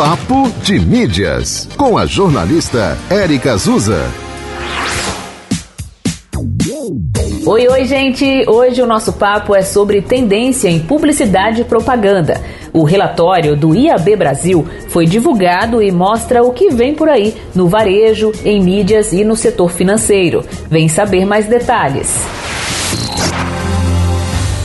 Papo de Mídias, com a jornalista Érica Azusa. Oi, oi, gente! Hoje o nosso papo é sobre tendência em publicidade e propaganda. O relatório do IAB Brasil foi divulgado e mostra o que vem por aí no varejo, em mídias e no setor financeiro. Vem saber mais detalhes.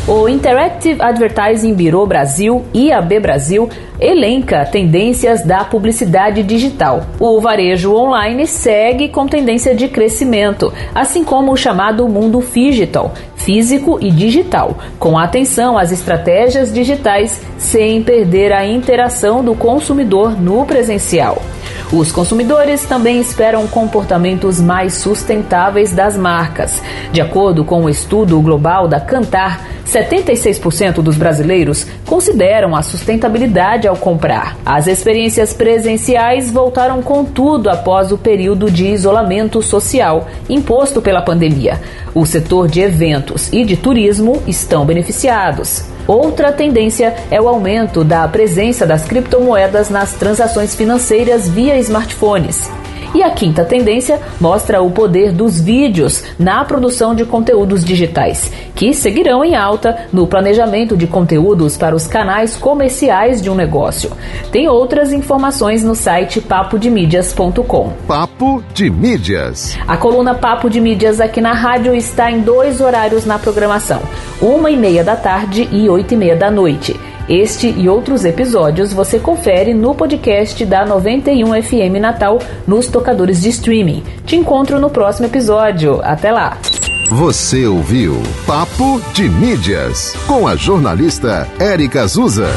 O Interactive Advertising Bureau Brasil, IAB Brasil, elenca tendências da publicidade digital. O varejo online segue com tendência de crescimento, assim como o chamado mundo digital, físico e digital, com atenção às estratégias digitais sem perder a interação do consumidor no presencial. Os consumidores também esperam comportamentos mais sustentáveis das marcas. De acordo com o estudo global da Cantar, 76% dos brasileiros consideram a sustentabilidade ao comprar. As experiências presenciais voltaram com tudo após o período de isolamento social imposto pela pandemia. O setor de eventos e de turismo estão beneficiados. Outra tendência é o aumento da presença das criptomoedas nas transações financeiras via smartphones. E a quinta tendência mostra o poder dos vídeos na produção de conteúdos digitais, que seguirão em alta no planejamento de conteúdos para os canais comerciais de um negócio. Tem outras informações no site papodemídias.com. Papo de Mídias. A coluna Papo de Mídias aqui na rádio está em dois horários na programação: uma e meia da tarde e oito e meia da noite. Este e outros episódios você confere no podcast da 91 FM Natal nos tocadores de streaming. Te encontro no próximo episódio. Até lá! Você ouviu Papo de Mídias com a jornalista Érica Azusa.